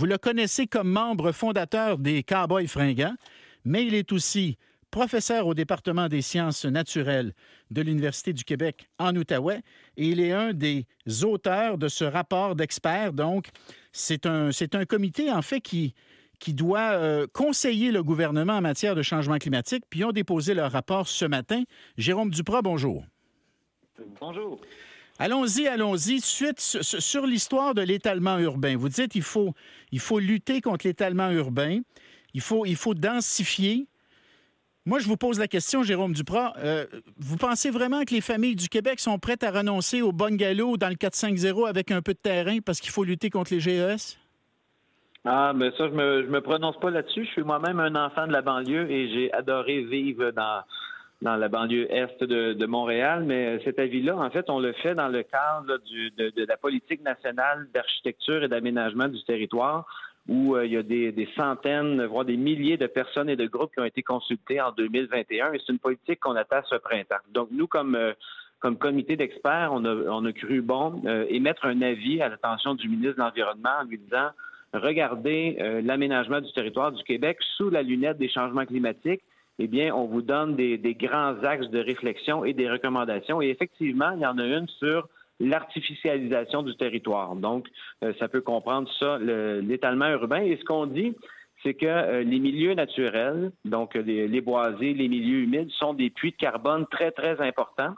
Vous le connaissez comme membre fondateur des Cowboys fringants, mais il est aussi professeur au département des sciences naturelles de l'Université du Québec en Outaouais et il est un des auteurs de ce rapport d'experts. Donc, c'est un, un comité, en fait, qui, qui doit euh, conseiller le gouvernement en matière de changement climatique, puis ils ont déposé leur rapport ce matin. Jérôme Duprat, bonjour. Bonjour. Allons-y, allons-y. Suite sur l'histoire de l'étalement urbain. Vous dites qu'il faut, il faut lutter contre l'étalement urbain. Il faut, densifier. Moi, je vous pose la question, Jérôme Duprat. Euh, vous pensez vraiment que les familles du Québec sont prêtes à renoncer au bungalow dans le 450 avec un peu de terrain parce qu'il faut lutter contre les GES? Ah, mais ça, je me, me prononce pas là-dessus. Je suis moi-même un enfant de la banlieue et j'ai adoré vivre dans, dans la banlieue est de, Montréal. Mais cet avis-là, en fait, on le fait dans le cadre de, de, la politique nationale d'architecture et d'aménagement du territoire où euh, il y a des, centaines, voire des milliers de personnes et de groupes qui ont été consultés en 2021. Et c'est une politique qu'on attend ce printemps. Donc, nous, comme, euh, comme comité d'experts, on a, on a cru bon euh, émettre un avis à l'attention du ministre de l'Environnement en lui disant regardez l'aménagement du territoire du Québec sous la lunette des changements climatiques. Eh bien, on vous donne des, des grands axes de réflexion et des recommandations. Et effectivement, il y en a une sur l'artificialisation du territoire. Donc, euh, ça peut comprendre ça, l'étalement urbain. Et ce qu'on dit, c'est que euh, les milieux naturels, donc les, boisés, les milieux humides, sont des puits de carbone très, très importants.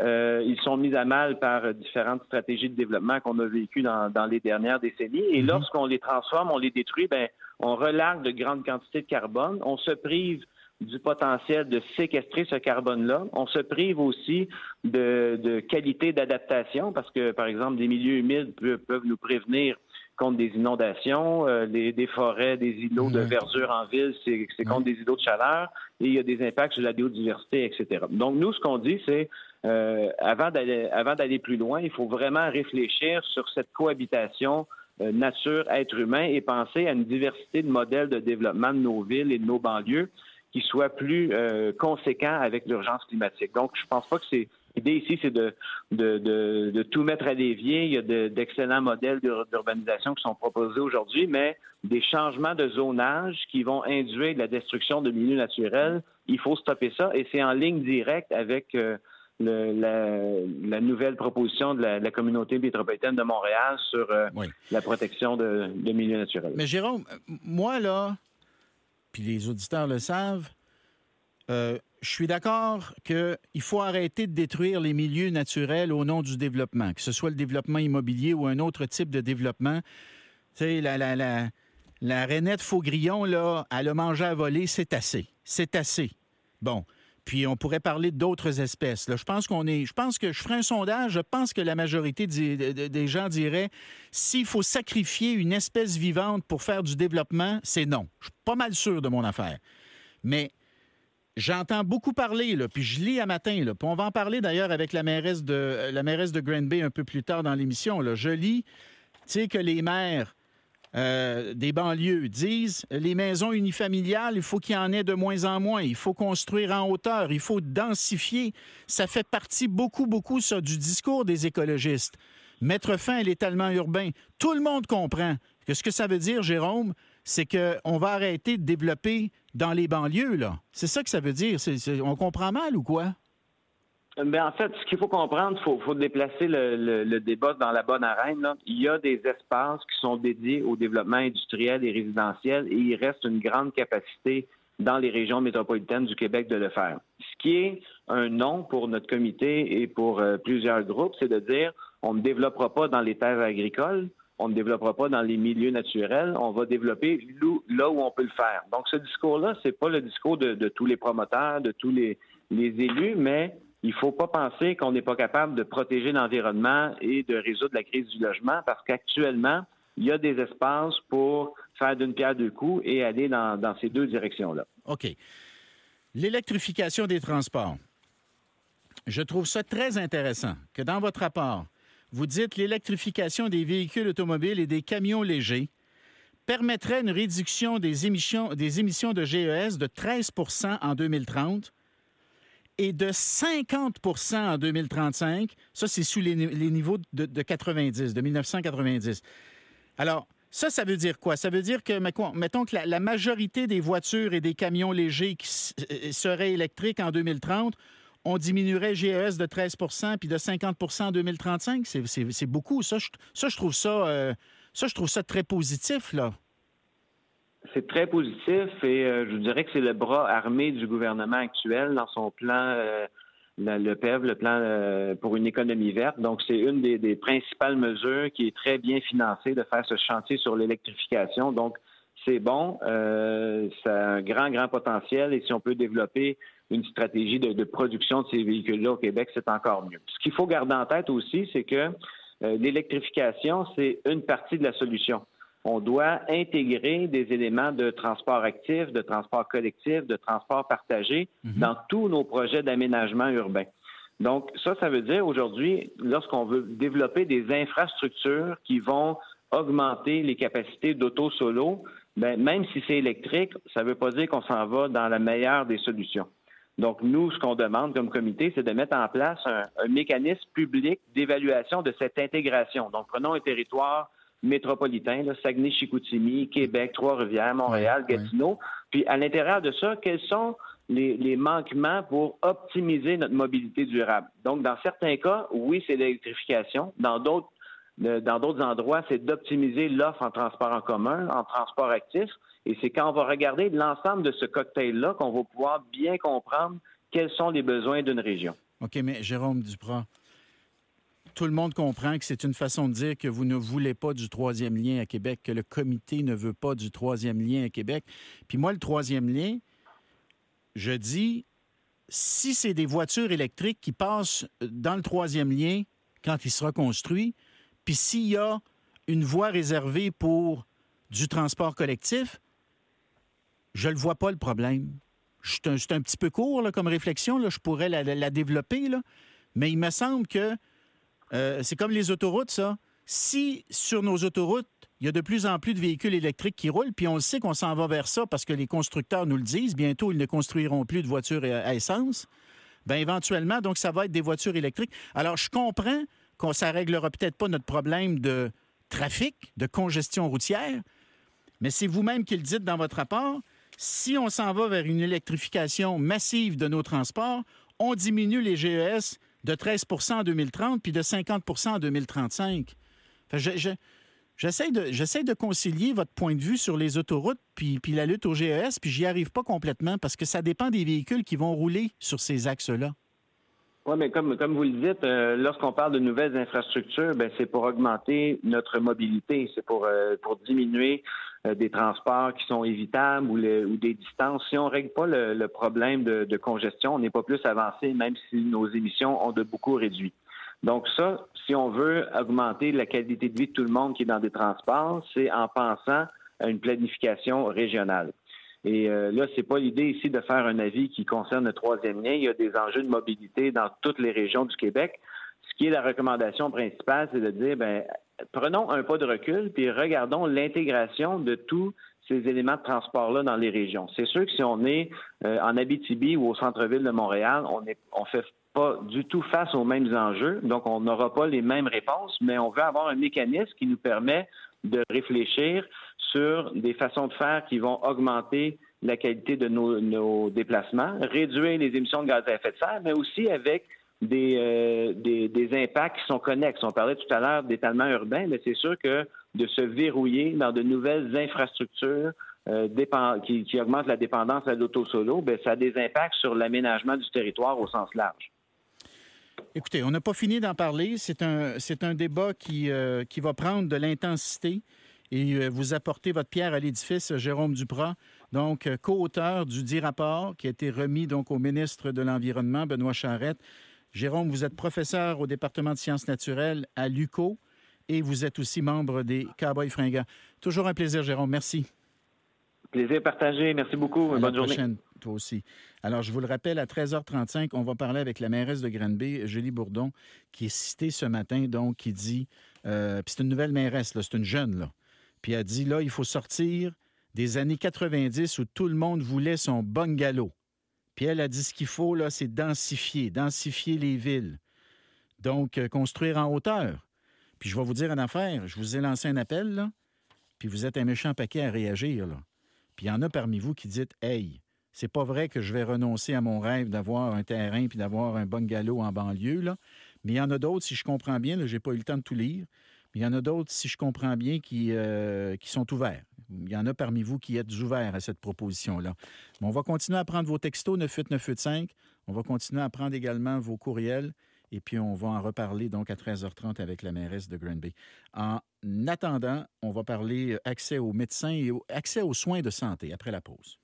Euh, ils sont mis à mal par différentes stratégies de développement qu'on a vécues dans, dans, les dernières décennies. Et mm-hmm. lorsqu'on les transforme, on les détruit, ben, on relargue de grandes quantités de carbone. On se prive du potentiel de séquestrer ce carbone-là. On se prive aussi de, qualité d'adaptation parce que, par exemple, des milieux humides peuvent, nous prévenir contre des inondations, euh, des forêts, des îlots de verdure en ville, c'est contre des îlots de chaleur, et il y a des impacts sur la biodiversité, etc. Donc, nous, ce qu'on dit, c'est euh, avant d'aller plus loin, il faut vraiment réfléchir sur cette cohabitation euh, nature-être humain et penser à une diversité de modèles de développement de nos villes et de nos banlieues qui soit plus euh, conséquent avec l'urgence climatique. Donc, je pense pas que c'est L'idée ici, c'est de, de, de, tout mettre à l'évier. Il y a d'excellents modèles d'urbanisation qui sont proposés aujourd'hui, mais des changements de zonage qui vont induire la destruction de milieux naturels, il faut stopper ça. Et c'est en ligne directe avec euh, le, la, nouvelle proposition de la, communauté métropolitaine de Montréal sur euh, la protection de, de milieux naturels. Mais Jérôme, moi, là, puis les auditeurs le savent, euh, je suis d'accord qu'il faut arrêter de détruire les milieux naturels au nom du développement, que ce soit le développement immobilier ou un autre type de développement. Tu sais, la, la, la, la rainette Faugrillon, là, elle a mangé à voler, c'est assez. C'est assez. Bon. Puis on pourrait parler d'autres espèces. Je pense qu'on est. Je pense que je ferai un sondage. Je pense que la majorité des, gens diraient s'il faut sacrifier une espèce vivante pour faire du développement, c'est non. Je suis pas mal sûr de mon affaire. Mais j'entends beaucoup parler, puis je lis à matin, puis on va en parler d'ailleurs avec la mairesse de la Grand Bay un peu plus tard dans l'émission. Je lis, tu que les maires euh, des banlieues disent les maisons unifamiliales, il faut qu'il y en ait de moins en moins. Il faut construire en hauteur, il faut densifier. Ça fait partie beaucoup, beaucoup, ça, du discours des écologistes. Mettre fin à l'étalement urbain. Tout le monde comprend que ce que ça veut dire, Jérôme, c'est qu'on va arrêter de développer dans les banlieues, là. C'est ça que ça veut dire. on comprend mal ou quoi? Ben, en fait, ce qu'il faut comprendre, il faut, déplacer le, débat dans la bonne arène. Il y a des espaces qui sont dédiés au développement industriel et résidentiel et il reste une grande capacité dans les régions métropolitaines du Québec de le faire. Ce qui est un non pour notre comité et pour euh, plusieurs groupes, c'est de dire on ne développera pas dans les terres agricoles, on ne développera pas dans les milieux naturels, on va développer là où on peut le faire. Donc ce discours-là, c'est pas le discours de, tous les promoteurs, de tous les élus, mais il ne faut pas penser qu'on n'est pas capable de protéger l'environnement et de résoudre la crise du logement parce qu'actuellement, il y a des espaces pour faire d'une pierre deux coups et aller dans, ces deux directions-là. OK. L'électrification des transports. Je trouve ça très intéressant que dans votre rapport, vous dites l'électrification des véhicules automobiles et des camions légers permettrait une réduction des émissions de GES de 13% en 2030 et de 50% en 2035. Ça, c'est sous les, niveaux de, 90, de 1990. Alors, Ça, ça veut dire quoi? Ça veut dire que, mettons que la, majorité des voitures et des camions légers qui euh, seraient électriques en 2030, on diminuerait GES de 13% puis de 50% en 2035. C'est beaucoup. Ça je, ça, je trouve ça, euh, ça, je trouve ça très positif, là. C'est très positif et euh, je dirais que c'est le bras armé du gouvernement actuel dans son plan le PEV, le plan euh, pour une économie verte. Donc, c'est une des, principales mesures qui est très bien financée de faire ce chantier sur l'électrification. Donc, c'est bon, euh, ça a un grand, grand potentiel et si on peut développer une stratégie de, production de ces véhicules-là au Québec, c'est encore mieux. Ce qu'il faut garder en tête aussi, c'est que euh, l'électrification, c'est une partie de la solution on doit intégrer des éléments de transport actif, de transport collectif, de transport partagé mhm. dans tous nos projets d'aménagement urbain. Donc, ça, ça veut dire aujourd'hui, lorsqu'on veut développer des infrastructures qui vont augmenter les capacités d'auto-solo, ben, même si c'est électrique, ça ne veut pas dire qu'on s'en va dans la meilleure des solutions. Donc, nous, ce qu'on demande comme comité, c'est de mettre en place un, un mécanisme public d'évaluation de cette intégration. Donc, prenons un territoire métropolitain, Saguenay-Chicoutimi, Québec, Trois-Rivières, Montréal, Gatineau. Puis à l'intérieur de ça, quels sont les, manquements pour optimiser notre mobilité durable? Donc, dans certains cas, oui, c'est l'électrification. Dans d'autres dans d'autres endroits, c'est d'optimiser l'offre en transport en commun, en transport actif. Et c'est quand on va regarder l'ensemble de ce cocktail-là qu'on va pouvoir bien comprendre quels sont les besoins d'une région. OK, mais Jérôme Duprat, tout le monde comprend que c'est une façon de dire que vous ne voulez pas du troisième lien à Québec, que le comité ne veut pas du troisième lien à Québec. Puis moi, le troisième lien, je dis, si c'est des voitures électriques qui passent dans le troisième lien quand il sera construit, puis s'il y a une voie réservée pour du transport collectif, je ne le vois pas le problème. C'est un, petit peu court comme réflexion, je pourrais la, développer, mais il me semble que euh, c'est comme les autoroutes, ça. Si sur nos autoroutes, il y a de plus en plus de véhicules électriques qui roulent, puis on sait qu'on s'en va vers ça parce que les constructeurs nous le disent, bientôt ils ne construiront plus de voitures à essence, bien éventuellement, donc ça va être des voitures électriques. Alors je comprends qu'on ça réglera peut-être pas notre problème de trafic, de congestion routière, mais c'est vous-même qui le dites dans votre rapport. Si on s'en va vers une électrification massive de nos transports, on diminue les GES de 13% en 2030 puis de 50% en 2035. J'essaie de, concilier votre point de vue sur les autoroutes puis, puis la lutte au GES, puis j'y arrive pas complètement parce que ça dépend des véhicules qui vont rouler sur ces axes-là. Oui, mais comme, comme vous le dites, euh, lorsqu'on parle de nouvelles infrastructures, ben, c'est pour augmenter notre mobilité, c'est pour, euh, pour diminuer des transports qui sont évitables ou, des distances. Si on ne règle pas le, problème de, de, congestion, on n'est pas plus avancé, même si nos émissions ont de beaucoup réduit. Donc ça, si on veut augmenter la qualité de vie de tout le monde qui est dans des transports, c'est en pensant à une planification régionale. Et euh, là, c'est pas l'idée ici de faire un avis qui concerne le troisième lien. Il y a des enjeux de mobilité dans toutes les régions du Québec. Ce qui est la recommandation principale, c'est de dire, ben, prenons un pas de recul, puis regardons l'intégration de tous ces éléments de transport-là dans les régions. C'est sûr que si on est euh, en Abitibi ou au centre-ville de Montréal, on ne fait pas du tout face aux mêmes enjeux, donc on n'aura pas les mêmes réponses, mais on veut avoir un mécanisme qui nous permet de réfléchir sur des façons de faire qui vont augmenter la qualité de nos, déplacements, réduire les émissions de gaz à effet de serre, mais aussi avec euh, des, des, impacts qui sont connexes. On parlait tout à l'heure d'étalement urbain, mais c'est sûr que de se verrouiller dans de nouvelles infrastructures euh, qui, qui, augmentent la dépendance à l'auto-solo, ben, ça a des impacts sur l'aménagement du territoire au sens large. Écoutez, on n'a pas fini d'en parler. C'est un, un débat qui, euh, qui va prendre de l'intensité et vous apportez votre pierre à l'édifice, Jérôme Duprat, donc co-auteur du dit rapport qui a été remis donc au ministre de l'Environnement, Benoît Charette. Jérôme, vous êtes professeur au département de sciences naturelles à l'UCO et vous êtes aussi membre des Cowboys fringants. Toujours un plaisir, Jérôme. Merci. Plaisir partagé. Merci beaucoup. Bonne journée. Prochaine, toi aussi. Alors, je vous le rappelle, à 13h35, on va parler avec la mairesse de Granby, Julie Bourdon, qui est citée ce matin, donc, qui dit, euh, puis c'est une nouvelle mairesse, c'est une jeune, là, puis elle dit là, il faut sortir des années 90 où tout le monde voulait son bungalow. Puis elle a dit ce qu'il faut, c'est densifier, densifier les villes. Donc, euh, construire en hauteur. Puis je vais vous dire une affaire, je vous ai lancé un appel, puis vous êtes un méchant paquet à réagir. Puis il y en a parmi vous qui dites Hey, c'est pas vrai que je vais renoncer à mon rêve d'avoir un terrain puis d'avoir un bungalow en banlieue. Mais il y en a d'autres, si je comprends bien, je n'ai pas eu le temps de tout lire, il y en a d'autres, si je comprends bien, qui, euh, qui sont ouverts. Il y en a parmi vous qui êtes ouverts à cette proposition-là. on va continuer à prendre vos textos 98985. On va continuer à prendre également vos courriels. Et puis, on va en reparler donc à 13h30 avec la mairesse de Granby. En attendant, on va parler accès aux médecins et accès aux soins de santé après la pause.